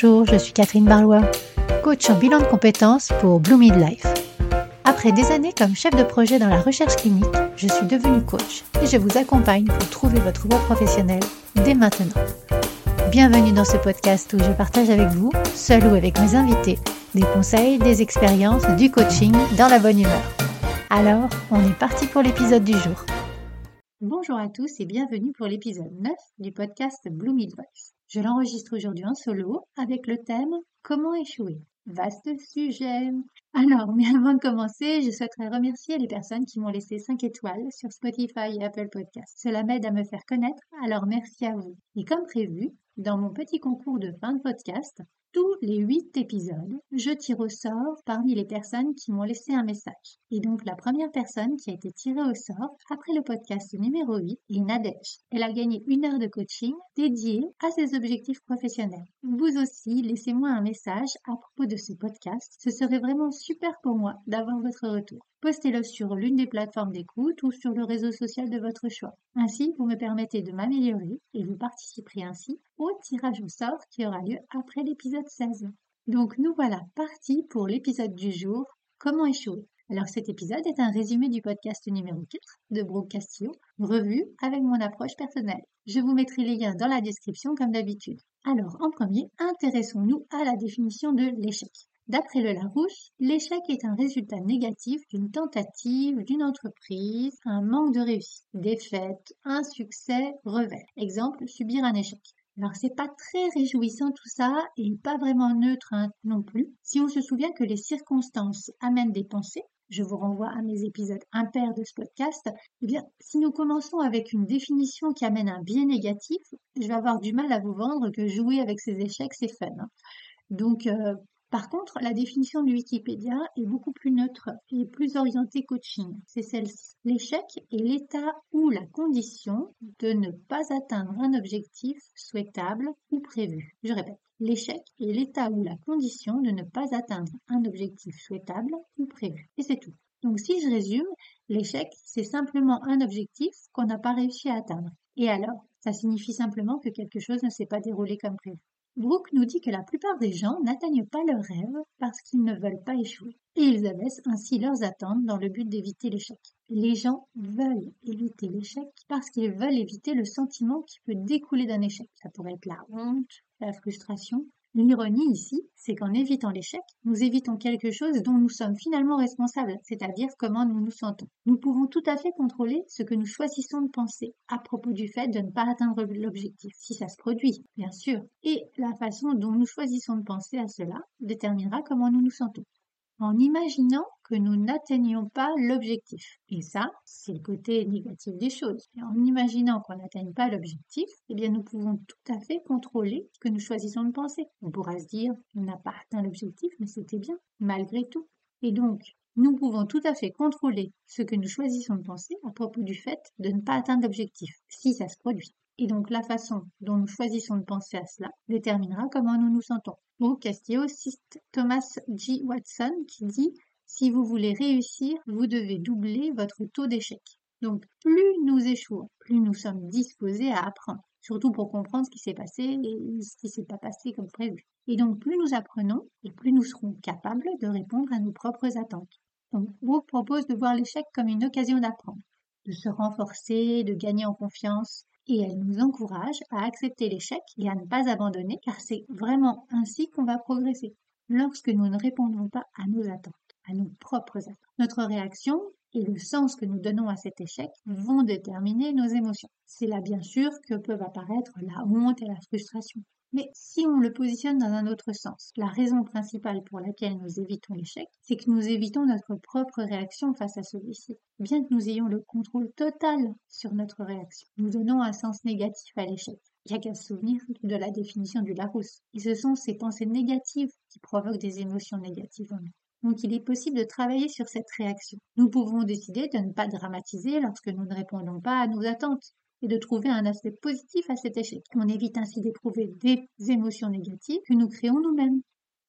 Bonjour, je suis Catherine Barlois, coach en bilan de compétences pour Blue Midlife. Après des années comme chef de projet dans la recherche clinique, je suis devenue coach et je vous accompagne pour trouver votre voie professionnelle dès maintenant. Bienvenue dans ce podcast où je partage avec vous, seul ou avec mes invités, des conseils, des expériences, du coaching dans la bonne humeur. Alors, on est parti pour l'épisode du jour. Bonjour à tous et bienvenue pour l'épisode 9 du podcast Blue Midwife. Je l'enregistre aujourd'hui en solo avec le thème Comment échouer Vaste sujet. Alors, mais avant de commencer, je souhaiterais remercier les personnes qui m'ont laissé 5 étoiles sur Spotify et Apple Podcasts. Cela m'aide à me faire connaître, alors merci à vous. Et comme prévu, dans mon petit concours de fin de podcast, tous les huit épisodes, je tire au sort parmi les personnes qui m'ont laissé un message. Et donc la première personne qui a été tirée au sort après le podcast numéro 8 est Nadège. Elle a gagné une heure de coaching dédiée à ses objectifs professionnels. Vous aussi, laissez-moi un message à propos de ce podcast. Ce serait vraiment super pour moi d'avoir votre retour. Postez-le sur l'une des plateformes d'écoute ou sur le réseau social de votre choix. Ainsi, vous me permettez de m'améliorer et vous participerez ainsi au tirage au sort qui aura lieu après l'épisode 16. Donc nous voilà partis pour l'épisode du jour, Comment échouer? Alors cet épisode est un résumé du podcast numéro 4 de Brooke Castillo, revu avec mon approche personnelle. Je vous mettrai les liens dans la description comme d'habitude. Alors en premier, intéressons-nous à la définition de l'échec. D'après le Larousse, l'échec est un résultat négatif d'une tentative, d'une entreprise, un manque de réussite, défaite, un succès, revers. Exemple, subir un échec. Alors c'est pas très réjouissant tout ça et pas vraiment neutre hein, non plus. Si on se souvient que les circonstances amènent des pensées, je vous renvoie à mes épisodes impairs de ce podcast, eh bien, si nous commençons avec une définition qui amène un biais négatif, je vais avoir du mal à vous vendre que jouer avec ces échecs, c'est fun. Hein. Donc, euh, par contre, la définition de Wikipédia est beaucoup plus neutre et plus orientée coaching. C'est celle-ci. L'échec est l'état ou la condition de ne pas atteindre un objectif souhaitable ou prévu. Je répète, l'échec est l'état ou la condition de ne pas atteindre un objectif souhaitable ou prévu. Et c'est tout. Donc si je résume, l'échec, c'est simplement un objectif qu'on n'a pas réussi à atteindre. Et alors, ça signifie simplement que quelque chose ne s'est pas déroulé comme prévu. Brooke nous dit que la plupart des gens n'atteignent pas leurs rêves parce qu'ils ne veulent pas échouer. Et ils abaissent ainsi leurs attentes dans le but d'éviter l'échec. Les gens veulent éviter l'échec parce qu'ils veulent éviter le sentiment qui peut découler d'un échec. Ça pourrait être la honte, la frustration, L'ironie ici, c'est qu'en évitant l'échec, nous évitons quelque chose dont nous sommes finalement responsables, c'est-à-dire comment nous nous sentons. Nous pouvons tout à fait contrôler ce que nous choisissons de penser à propos du fait de ne pas atteindre l'objectif, si ça se produit, bien sûr. Et la façon dont nous choisissons de penser à cela déterminera comment nous nous sentons en imaginant que nous n'atteignions pas l'objectif. Et ça, c'est le côté négatif des choses. En imaginant qu'on n'atteigne pas l'objectif, eh bien, nous pouvons tout à fait contrôler ce que nous choisissons de penser. On pourra se dire, on n'a pas atteint l'objectif, mais c'était bien, malgré tout. Et donc, nous pouvons tout à fait contrôler ce que nous choisissons de penser à propos du fait de ne pas atteindre l'objectif, si ça se produit. Et donc la façon dont nous choisissons de penser à cela déterminera comment nous nous sentons. Donc Castillo cite Thomas G. Watson qui dit Si vous voulez réussir, vous devez doubler votre taux d'échec. Donc plus nous échouons, plus nous sommes disposés à apprendre, surtout pour comprendre ce qui s'est passé et ce qui ne s'est pas passé comme prévu. Et donc plus nous apprenons, et plus nous serons capables de répondre à nos propres attentes. Donc Brooke propose de voir l'échec comme une occasion d'apprendre, de se renforcer, de gagner en confiance, et elle nous encourage à accepter l'échec et à ne pas abandonner car c'est vraiment ainsi qu'on va progresser. Lorsque nous ne répondons pas à nos attentes, à nos propres attentes, notre réaction et le sens que nous donnons à cet échec vont déterminer nos émotions. C'est là bien sûr que peuvent apparaître la honte et la frustration. Mais si on le positionne dans un autre sens, la raison principale pour laquelle nous évitons l'échec, c'est que nous évitons notre propre réaction face à celui-ci. Bien que nous ayons le contrôle total sur notre réaction, nous donnons un sens négatif à l'échec. Il n'y a qu'à se souvenir de la définition du Larousse. Et ce sont ces pensées négatives qui provoquent des émotions négatives en nous. Donc il est possible de travailler sur cette réaction. Nous pouvons décider de ne pas dramatiser lorsque nous ne répondons pas à nos attentes et de trouver un aspect positif à cet échec. On évite ainsi d'éprouver des émotions négatives que nous créons nous-mêmes.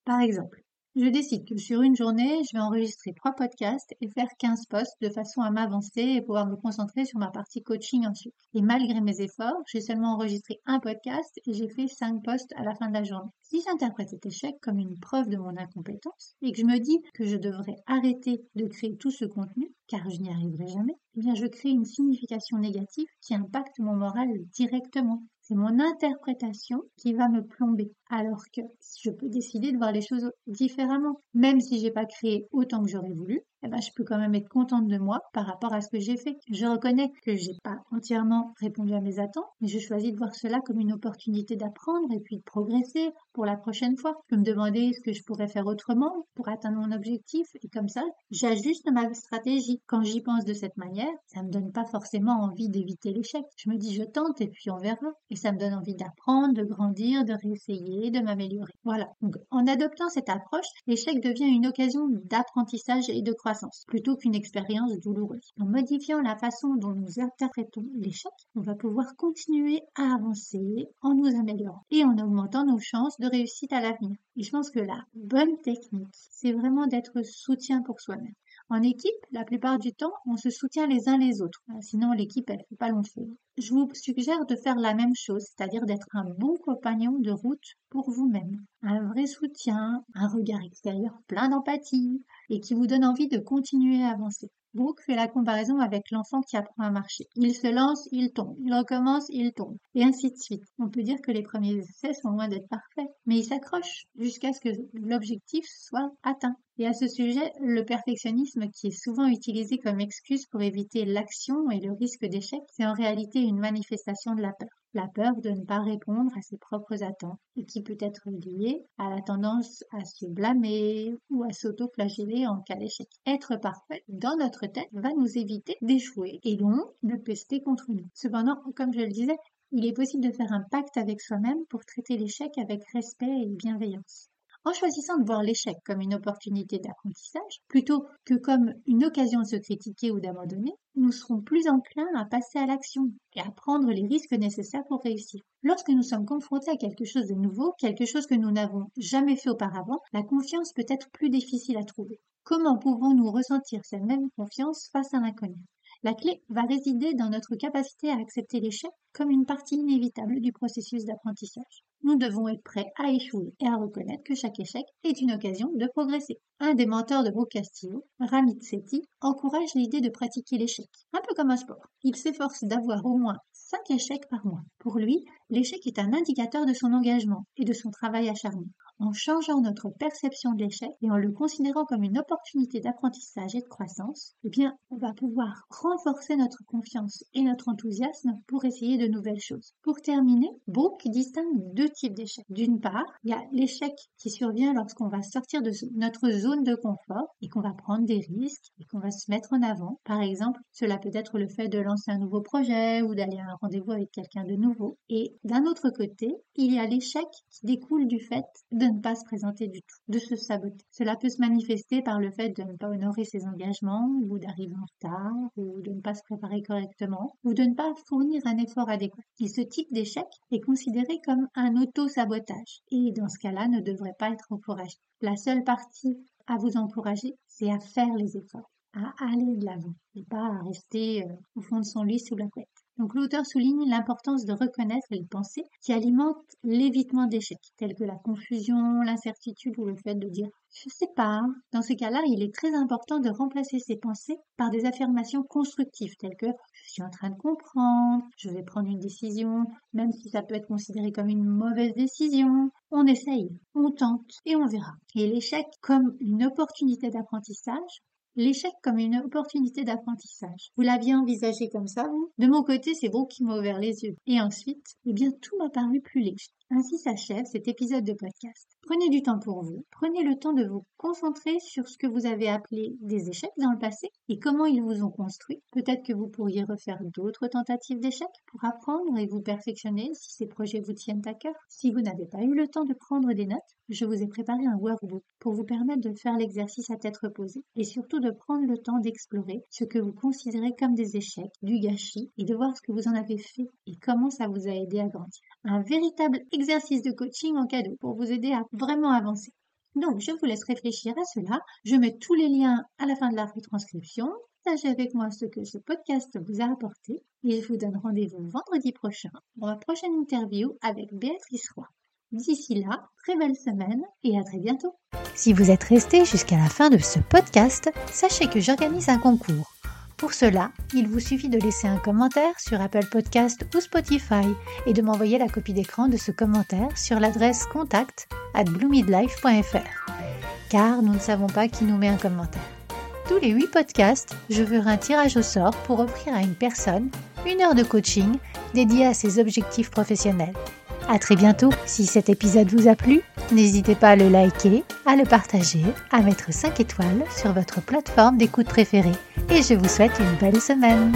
Par exemple, Je décide que sur une journée, je vais enregistrer trois podcasts et faire 15 posts de façon à m'avancer et pouvoir me concentrer sur ma partie coaching ensuite. Et malgré mes efforts, j'ai seulement enregistré un podcast et j'ai fait 5 posts à la fin de la journée. Si j'interprète cet échec comme une preuve de mon incompétence et que je me dis que je devrais arrêter de créer tout ce contenu, car je n'y arriverai jamais, eh bien je crée une signification négative qui impacte mon moral directement. C'est mon interprétation qui va me plomber. Alors que je peux décider de voir les choses différemment. Même si j'ai pas créé autant que j'aurais voulu, eh ben, je peux quand même être contente de moi par rapport à ce que j'ai fait. Je reconnais que j'ai pas entièrement répondu à mes attentes, mais je choisis de voir cela comme une opportunité d'apprendre et puis de progresser pour la prochaine fois. Je peux me demander ce que je pourrais faire autrement pour atteindre mon objectif et comme ça, j'ajuste ma stratégie. Quand j'y pense de cette manière, ça me donne pas forcément envie d'éviter l'échec. Je me dis je tente et puis on verra. Et ça me donne envie d'apprendre, de grandir, de réessayer, de m'améliorer. Voilà. Donc, en adoptant cette approche, l'échec devient une occasion d'apprentissage et de croissance plutôt qu'une expérience douloureuse. En modifiant la façon dont nous interprétons l'échec, on va pouvoir continuer à avancer en nous améliorant et en augmentant nos chances de réussite à l'avenir. Et je pense que la bonne technique, c'est vraiment d'être soutien pour soi-même. En équipe, la plupart du temps, on se soutient les uns les autres. Sinon, l'équipe, elle fait pas long feu. Je vous suggère de faire la même chose, c'est-à-dire d'être un bon compagnon de route pour vous-même. Un vrai soutien, un regard extérieur plein d'empathie et qui vous donne envie de continuer à avancer. Brooke fait la comparaison avec l'enfant qui apprend à marcher. Il se lance, il tombe, il recommence, il tombe, et ainsi de suite. On peut dire que les premiers essais sont loin d'être parfaits, mais il s'accroche jusqu'à ce que l'objectif soit atteint. Et à ce sujet, le perfectionnisme, qui est souvent utilisé comme excuse pour éviter l'action et le risque d'échec, c'est en réalité une manifestation de la peur la peur de ne pas répondre à ses propres attentes et qui peut être liée à la tendance à se blâmer ou à s'auto-flageller en cas d'échec. Être parfait dans notre tête va nous éviter d'échouer et donc de pester contre nous. Cependant, comme je le disais, il est possible de faire un pacte avec soi-même pour traiter l'échec avec respect et bienveillance. En choisissant de voir l'échec comme une opportunité d'apprentissage, plutôt que comme une occasion de se critiquer ou d'abandonner, nous serons plus enclins à passer à l'action et à prendre les risques nécessaires pour réussir. Lorsque nous sommes confrontés à quelque chose de nouveau, quelque chose que nous n'avons jamais fait auparavant, la confiance peut être plus difficile à trouver. Comment pouvons-nous ressentir cette même confiance face à l'inconnu? La clé va résider dans notre capacité à accepter l'échec comme une partie inévitable du processus d'apprentissage. Nous devons être prêts à échouer et à reconnaître que chaque échec est une occasion de progresser. Un des mentors de Brooke Castillo, Ramit Sethi, encourage l'idée de pratiquer l'échec, un peu comme un sport. Il s'efforce d'avoir au moins 5 échecs par mois. Pour lui, l'échec est un indicateur de son engagement et de son travail acharné. En changeant notre perception de l'échec et en le considérant comme une opportunité d'apprentissage et de croissance, eh bien, on va pouvoir renforcer notre confiance et notre enthousiasme pour essayer de nouvelles choses. Pour terminer, Brooke distingue deux types d'échecs. D'une part, il y a l'échec qui survient lorsqu'on va sortir de notre zone de confort et qu'on va prendre des risques et qu'on va se mettre en avant. Par exemple, cela peut être le fait de lancer un nouveau projet ou d'aller à un rendez-vous avec quelqu'un de nouveau. Et d'un autre côté, il y a l'échec qui découle du fait de ne pas se présenter du tout, de se saboter. Cela peut se manifester par le fait de ne pas honorer ses engagements ou d'arriver en retard ou de ne pas se préparer correctement ou de ne pas fournir un effort adéquat. Et ce type d'échec est considéré comme un auto-sabotage et dans ce cas-là ne devrait pas être encouragé. La seule partie à vous encourager, c'est à faire les efforts, à aller de l'avant et pas à rester euh, au fond de son lit sous la couette. Donc l'auteur souligne l'importance de reconnaître les pensées qui alimentent l'évitement d'échecs, telles que la confusion, l'incertitude ou le fait de dire je sais pas. Dans ces cas-là, il est très important de remplacer ces pensées par des affirmations constructives telles que je suis en train de comprendre, je vais prendre une décision, même si ça peut être considéré comme une mauvaise décision. On essaye, on tente et on verra. Et l'échec comme une opportunité d'apprentissage l'échec comme une opportunité d'apprentissage. Vous l'aviez envisagé comme ça, vous? De mon côté, c'est vous qui m'a ouvert les yeux. Et ensuite, eh bien, tout m'a paru plus léger. Ainsi s'achève cet épisode de podcast. Prenez du temps pour vous, prenez le temps de vous concentrer sur ce que vous avez appelé des échecs dans le passé et comment ils vous ont construit. Peut-être que vous pourriez refaire d'autres tentatives d'échecs pour apprendre et vous perfectionner si ces projets vous tiennent à cœur. Si vous n'avez pas eu le temps de prendre des notes, je vous ai préparé un workbook pour vous permettre de faire l'exercice à tête reposée et surtout de prendre le temps d'explorer ce que vous considérez comme des échecs, du gâchis et de voir ce que vous en avez fait et comment ça vous a aidé à grandir. Un véritable exercice de coaching en cadeau pour vous aider à vraiment avancer. Donc, je vous laisse réfléchir à cela. Je mets tous les liens à la fin de la retranscription. Partagez avec moi ce que ce podcast vous a apporté et je vous donne rendez-vous vendredi prochain pour ma prochaine interview avec Béatrice Roy. D'ici là, très belle semaine et à très bientôt. Si vous êtes resté jusqu'à la fin de ce podcast, sachez que j'organise un concours. Pour cela, il vous suffit de laisser un commentaire sur Apple Podcast ou Spotify et de m'envoyer la copie d'écran de ce commentaire sur l'adresse contact at bloomidlife.fr. Car nous ne savons pas qui nous met un commentaire. Tous les 8 podcasts, je ferai un tirage au sort pour offrir à une personne une heure de coaching dédiée à ses objectifs professionnels. À très bientôt. Si cet épisode vous a plu, n'hésitez pas à le liker, à le partager, à mettre 5 étoiles sur votre plateforme d'écoute préférée. Et je vous souhaite une belle semaine.